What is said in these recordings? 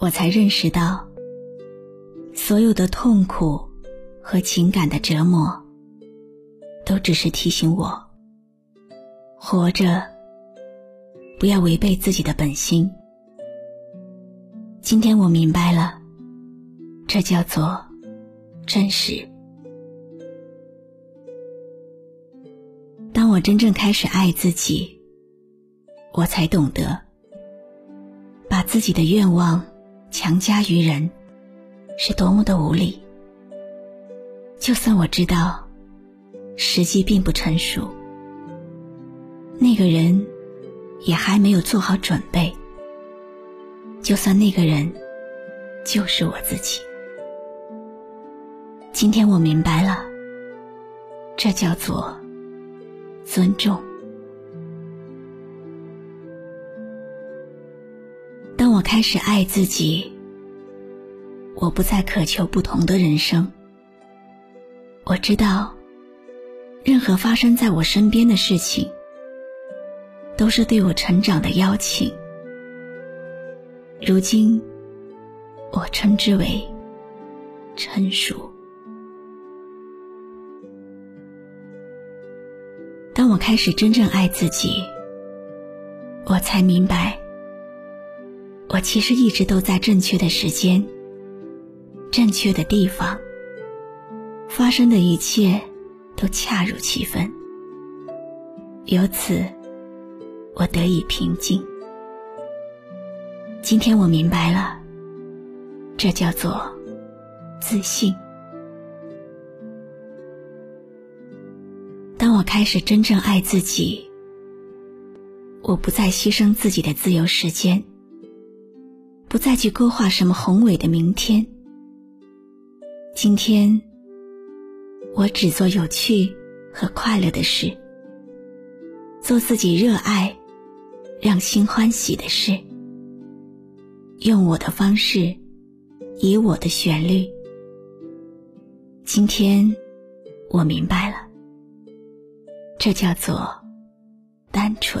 我才认识到，所有的痛苦和情感的折磨，都只是提醒我，活着不要违背自己的本心。今天我明白了，这叫做真实。当我真正开始爱自己，我才懂得，把自己的愿望。强加于人，是多么的无力。就算我知道，时机并不成熟，那个人也还没有做好准备。就算那个人就是我自己，今天我明白了，这叫做尊重。开始爱自己，我不再渴求不同的人生。我知道，任何发生在我身边的事情，都是对我成长的邀请。如今，我称之为成熟。当我开始真正爱自己，我才明白。其实一直都在正确的时间、正确的地方，发生的一切都恰如其分。由此，我得以平静。今天我明白了，这叫做自信。当我开始真正爱自己，我不再牺牲自己的自由时间。不再去勾画什么宏伟的明天。今天，我只做有趣和快乐的事，做自己热爱、让心欢喜的事，用我的方式，以我的旋律。今天，我明白了，这叫做单纯。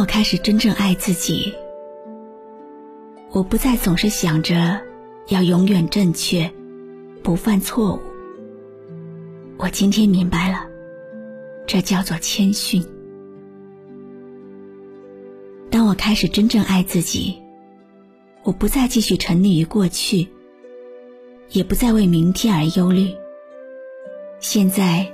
我开始真正爱自己，我不再总是想着要永远正确，不犯错误。我今天明白了，这叫做谦逊。当我开始真正爱自己，我不再继续沉溺于过去，也不再为明天而忧虑。现在，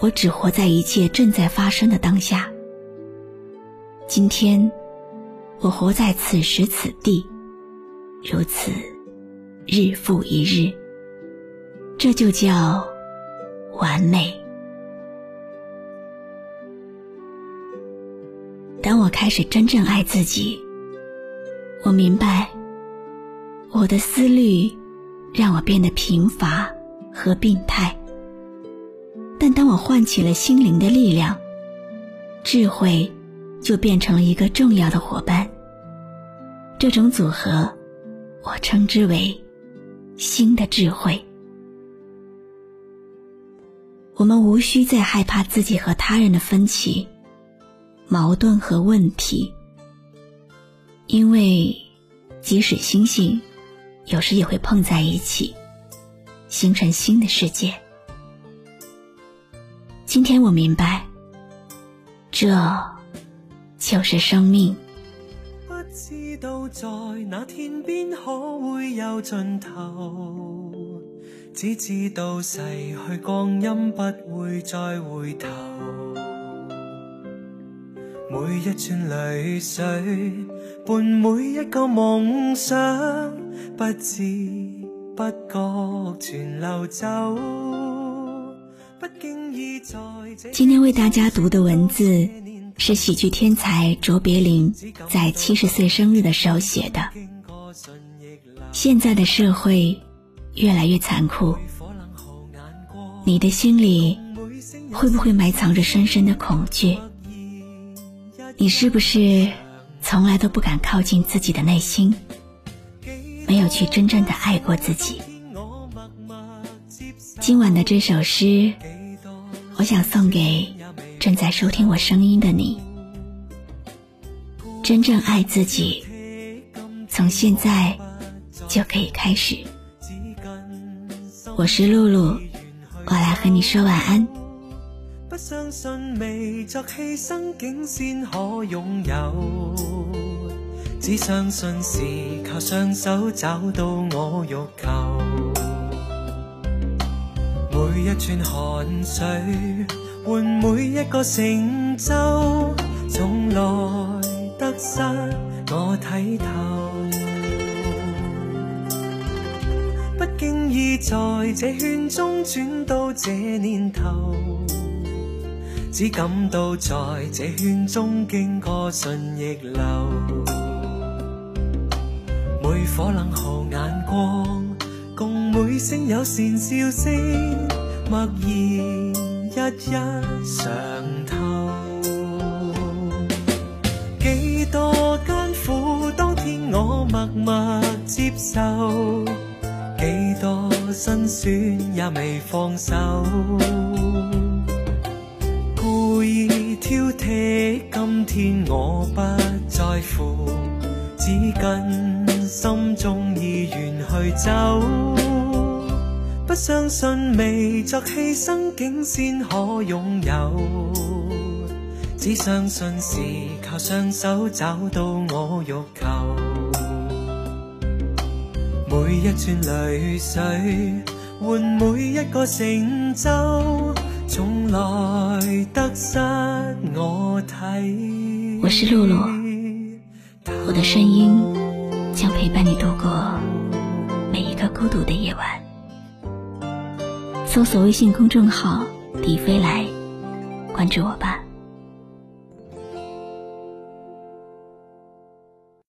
我只活在一切正在发生的当下。今天，我活在此时此地，如此日复一日，这就叫完美。当我开始真正爱自己，我明白，我的思虑让我变得贫乏和病态，但当我唤起了心灵的力量，智慧。就变成了一个重要的伙伴。这种组合，我称之为“新的智慧”。我们无需再害怕自己和他人的分歧、矛盾和问题，因为即使星星有时也会碰在一起，形成新的世界。今天我明白，这就是生命。不知道在那天边可会有尽头，只知道逝去光阴不会再回头。每一串泪水伴每一个梦想，不知不觉全流走。不经意在今天为大家读的文字是喜剧天才卓别林在七十岁生日的时候写的。现在的社会越来越残酷，你的心里会不会埋藏着深深的恐惧？你是不是从来都不敢靠近自己的内心，没有去真正的爱过自己？今晚的这首诗，我想送给正在收听我声音的你。真正爱自己，从现在就可以开始。我是露露，我来和你说晚安。不相信未作牺牲，竟先可拥有。只相信是靠双手找到我欲求。每一串汗水换每一个成就，从来得失我睇透。不经意在这圈中转到这年头。只感到在这圈中经过顺逆流，每颗冷酷眼光，共每声友善笑声，默然一一尝透。几多艰苦，当天我默默接受，几多辛酸也未放手。故意挑剔，今天我不在乎，只跟心中意愿去走。不相信未作牺牲，竟先可拥有。只相信是靠双手找到我欲求。每一串泪水换每一个成就。从来得失我睇。我是露露，我的声音将陪伴你度过每一个孤独的夜晚。搜索微信公众号“迪飞来”，关注我吧。